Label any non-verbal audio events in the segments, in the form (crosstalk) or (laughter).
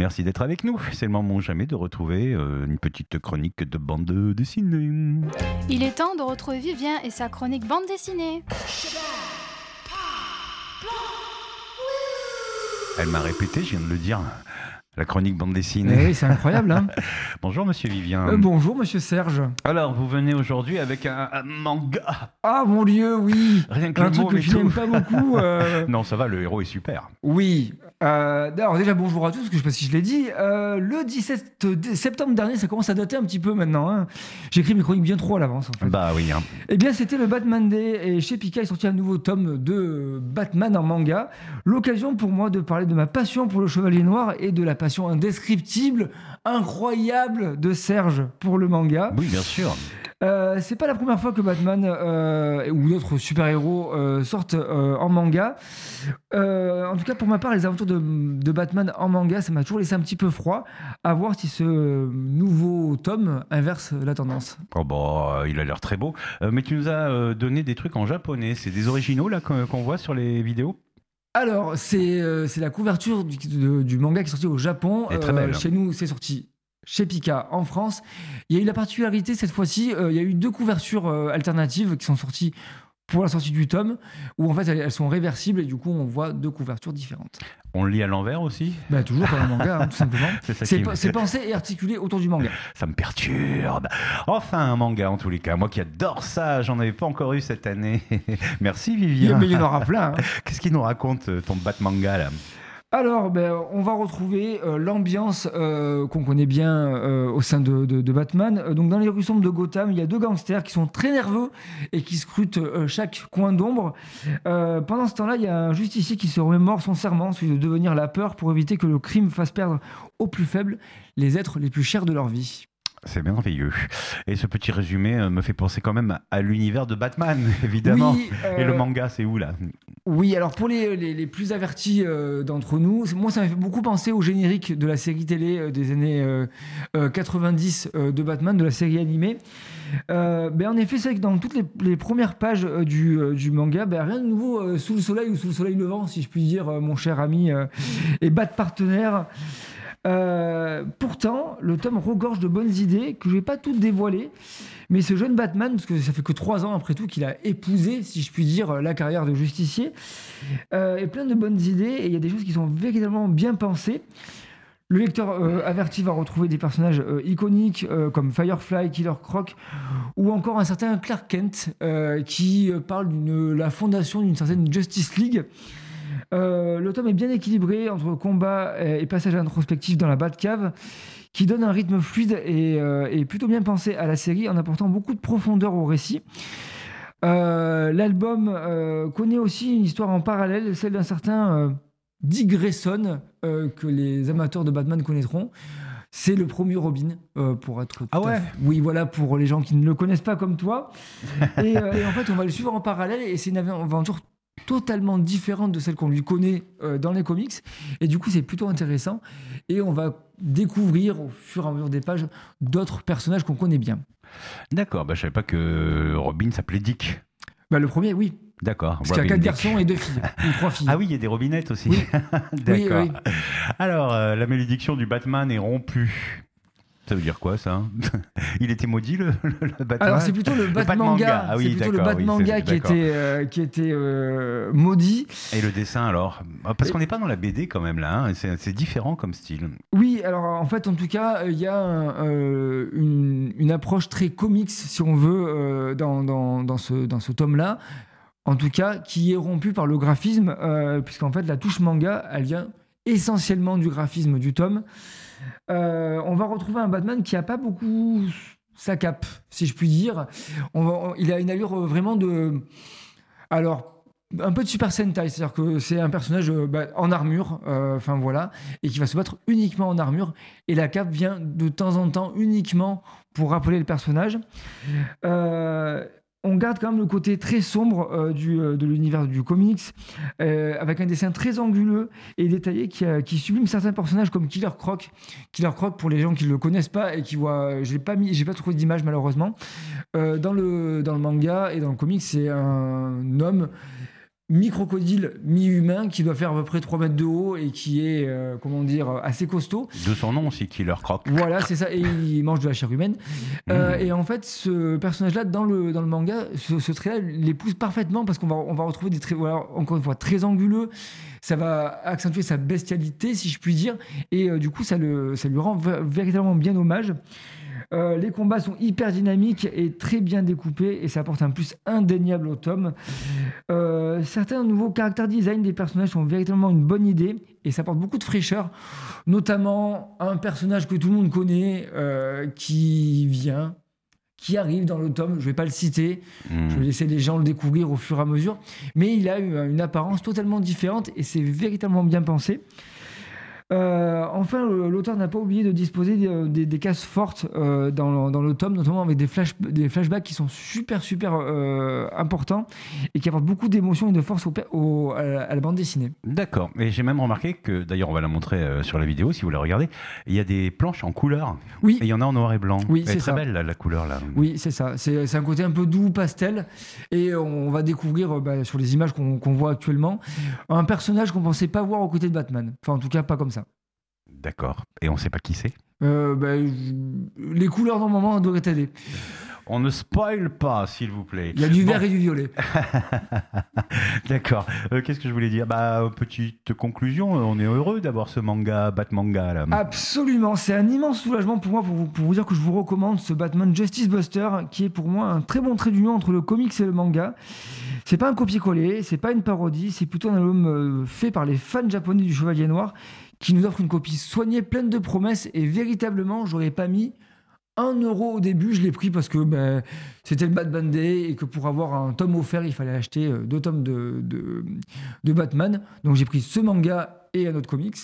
Merci d'être avec nous. C'est le moment jamais de retrouver euh, une petite chronique de bande dessinée. Il est temps de retrouver Vivien et sa chronique bande dessinée. Elle m'a répété, je viens de le dire. La chronique bande dessinée. Oui, c'est incroyable. Hein (laughs) Bonjour Monsieur Vivien. Euh, bonjour, monsieur Serge. Alors, vous venez aujourd'hui avec un, un manga. Ah, mon Dieu, oui. Rien que Un le truc mot que je n'aime pas beaucoup. (laughs) euh, Non, ça va, le héros est super. Oui. Euh, alors déjà bonjour à tous, parce que je sais pas si je l'ai dit. Euh, le 17 dé- septembre dernier, ça commence à dater un petit peu maintenant. hein. J'écris mes chroniques bien trop à l'avance. En fait. Bah oui. hein. Eh bien, c'était le Batman Day et chez Pika est sorti un nouveau tome de Batman en manga. L'occasion pour moi de parler de ma passion pour le Chevalier Noir et de la passion indescriptible, incroyable de Serge pour le manga. Oui, bien sûr. Euh, c'est pas la première fois que Batman euh, ou d'autres super-héros euh, sortent en manga. En tout cas, pour ma part, les aventures de, de Batman en manga, ça m'a toujours laissé un petit peu froid. À voir si ce nouveau tome inverse la tendance. Oh bah, il a l'air très beau. Mais tu nous as donné des trucs en japonais. C'est des originaux là qu'on voit sur les vidéos? Alors, c'est euh, c'est la couverture du, de- du manga qui est sorti au Japon. Elle est très belle. chez nous, c'est sorti chez Pika en France. Il y a eu la particularité cette fois-ci, euh, il y a eu deux couvertures euh, alternatives qui sont sorties pour la sortie du tome, où en fait elles, sont réversibles et du coup on voit deux couvertures différentes. On le lit à l'envers aussi? Bah, toujours comme un manga, hein, tout simplement. (laughs) C'est me- pensé et articulé autour du manga. Ça me perturbe. Enfin, un manga en tous les cas. Moi qui adore ça, j'en avais pas encore eu cette année. (laughs) Merci Vivien. mais il y en aura plein. hein. (laughs) Qu'est-ce qu'il nous raconte euh, ton Batmanga là? Alors, ben, on va retrouver euh, l'ambiance euh, qu'on connaît bien euh, au sein de, de- de Batman. Donc, dans les rues sombres de Gotham, il y a deux gangsters qui sont très nerveux et qui scrutent chaque coin d'ombre. Pendant ce temps-là, il y a un justicier qui se remémore son serment, celui de devenir la peur pour éviter que le crime fasse perdre aux plus faibles les êtres les plus chers de leur vie. C'est merveilleux. Et ce petit résumé me fait penser quand même à l'univers de Batman, (laughs) évidemment. Oui, Et le manga, c'est où là? Oui, alors pour les, plus avertis euh, d'entre nous, moi ça m'a fait beaucoup penser au générique de la série télé euh, des années euh, euh, 90 euh, de Batman, de la série animée. Ben, en effet, c'est vrai que dans toutes les, premières pages du, manga, ben, rien de nouveau sous le soleil ou sous le soleil levant, si je puis dire, mon cher ami et bat partenaire. Euh, pourtant, le tome regorge de bonnes idées que je vais pas toutes dévoiler. Mais ce jeune Batman, parce que ça fait que trois ans après tout qu'il a épousé, si je puis dire, la carrière de justicier, euh, est plein de bonnes idées et il y a des choses qui sont véritablement bien pensées. Le lecteur euh, averti va retrouver des personnages iconiques comme Firefly, Killer Croc ou encore un certain Clark Kent qui parle de la fondation d'une certaine Justice League. Euh, le tome est bien équilibré entre combat et, passage introspectif dans la Batcave qui donne un rythme fluide et, euh, et plutôt bien pensé à la série en apportant beaucoup de profondeur au récit. Euh, L'album connaît aussi une histoire en parallèle, celle d'un certain Dick Grayson que les amateurs de Batman connaîtront. C'est le premier Robin, euh, pour être. Ah ouais Oui, voilà, pour les gens qui ne le connaissent pas comme toi. et, euh, et en fait, on va le suivre en parallèle et c'est une aventure totalement différente de celle qu'on lui connaît euh, dans les comics. Et du coup, c'est plutôt intéressant. Et on va découvrir au fur et à mesure des pages d'autres personnages qu'on connaît bien. D'accord, bah, je savais pas que Robin s'appelait Dick. Bah, le premier, oui. D'accord. Parce qu'il y a quatre garçons et deux filles. (laughs) Ou trois filles. Ah oui, il y a des robinettes aussi. Oui. (laughs) D'accord. Oui, oui. Alors, euh, la malédiction du Batman est rompue. Ça veut dire quoi ça (laughs) Il était maudit le, le- le Batman? Alors c'est plutôt le Batmanga. Ah oui, c'est plutôt le oui, c'est- qui était euh, qui était euh, maudit. Et le dessin alors? Ah, Parce qu'on n'est pas dans la BD quand même là, hein, c'est différent comme style. Oui, alors en fait, en tout cas, euh, il y a un, euh, une, une approche très comics, si on veut, euh, dans, dans, dans ce, dans ce tome-là. En tout cas, qui est rompu par le graphisme, euh, puisqu'en fait, la touche manga, elle vient essentiellement du graphisme du tome. Euh, on va retrouver un Batman qui a pas beaucoup sa cape, si je puis dire. Il a une allure euh, vraiment de. Alors. Un peu de Super Sentai, c'est-à-dire que c'est un personnage euh, bah, en armure, enfin voilà, et qui va se battre uniquement en armure. Et la cape vient de temps en temps uniquement pour rappeler le personnage. On garde quand même le côté très sombre euh, du, euh, de l'univers du comics, euh, avec un dessin très anguleux et détaillé qui, qui sublime certains personnages comme Killer Croc. Killer Croc, pour les gens qui ne le connaissent pas et qui voient, je n'ai pas, mis- pas trouvé d'image malheureusement, dans, le, dans le manga et dans le comics, c'est un homme mi-crocodile, mi-humain, qui doit faire à peu près 3 mètres de haut et qui est, euh, comment dire, assez costaud. De son nom aussi, Killer Croc. Voilà, c'est ça, et il (laughs) mange de la chair humaine. Euh, et en fait, ce personnage-là, dans le, dans le manga, ce, ce trait-là l'épouse parfaitement parce qu'on va, on va retrouver des traits, voilà, encore une fois, très anguleux. Ça va accentuer sa bestialité, si je puis dire, et euh, du coup, ça, le, ça lui rend véritablement bien hommage. Euh, les combats sont hyper dynamiques et très bien découpés et ça apporte un plus indéniable au tome. Euh, certains nouveaux caractères design des personnages sont véritablement une bonne idée et ça apporte beaucoup de fraîcheur, notamment un personnage que tout le monde connaît euh, qui vient, qui arrive dans le tome. Je vais pas le citer, Hmm. je vais laisser les gens le découvrir au fur et à mesure, mais il a une apparence totalement différente et c'est véritablement bien pensé. Euh, enfin, l'auteur n'a pas oublié de disposer des, des- des cases fortes euh, dans, le, dans le tome, notamment avec des, flash, des flashbacks qui sont super, super euh, importants et qui apportent beaucoup d'émotion et de force au, pe- au- à, la, bande dessinée. D'accord. Et j'ai même remarqué que, d'ailleurs, on va la montrer sur la vidéo si vous la regardez. Il y a des planches en couleur. Oui, Et il y en a en noir et blanc. Oui, c'est très ça. belle, la couleur, là. Oui, c'est ça. C'est un côté un peu doux, pastel. Et on va découvrir bah, sur les images qu'on qu'on voit actuellement un personnage qu'on pensait pas voir aux côtés de Batman. Enfin, en tout cas, pas comme ça. D'accord. Et on sait pas qui c'est? Euh, je- les couleurs, normalement, devraient t'aider. On ne spoil pas, s'il vous plaît. Il y a du Bon, vert et du violet. (laughs) D'accord. Euh, Qu'est-ce que je voulais dire? Bah, petite conclusion. On est heureux d'avoir ce manga, Batmanga, là. Absolument. C'est un immense soulagement pour moi pour vous, pour vous dire que je vous recommande ce Batman Justice Buster qui est pour moi un très bon trait d'union entre le comics et le manga. C'est pas un copier-coller, c'est pas une parodie, c'est plutôt un album euh, fait par les fans japonais du Chevalier Noir qui nous offre une copie soignée, pleine de promesses et véritablement, j'aurais pas mis un euro au début, je l'ai pris parce que ben, c'était le Batman Day et que pour avoir un tome offert, il fallait acheter euh, deux tomes de, Batman. Donc j'ai pris ce manga et un autre comics.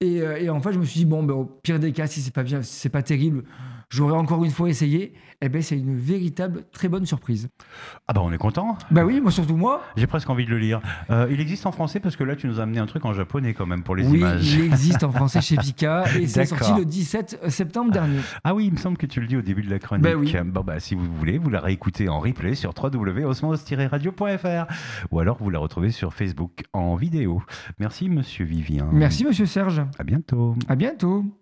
Et, euh, et en fait, je me suis dit, bon, ben, au pire des cas, si c'est pas bien, si c'est pas terrible, j'aurais encore une fois essayé. Et ben, c'est une véritable, très bonne surprise. Ah bah, on est content. Bah oui, moi surtout moi. J'ai presque envie de le lire. Euh, il existe en français parce que là, tu nous as amené un truc en japonais quand même pour les oui, images. il existe en français chez Pika (laughs) et c'est sorti le 17 septembre dernier. Ah oui, il me semble que tu le dis au début de la chronique. Ben oui. Bon, bah, si vous voulez, vous la réécoutez en replay sur www.osmos-radio.fr ou alors vous la retrouvez sur Facebook en vidéo. Merci, monsieur Vivien. Merci, monsieur Serge. À bientôt. À bientôt.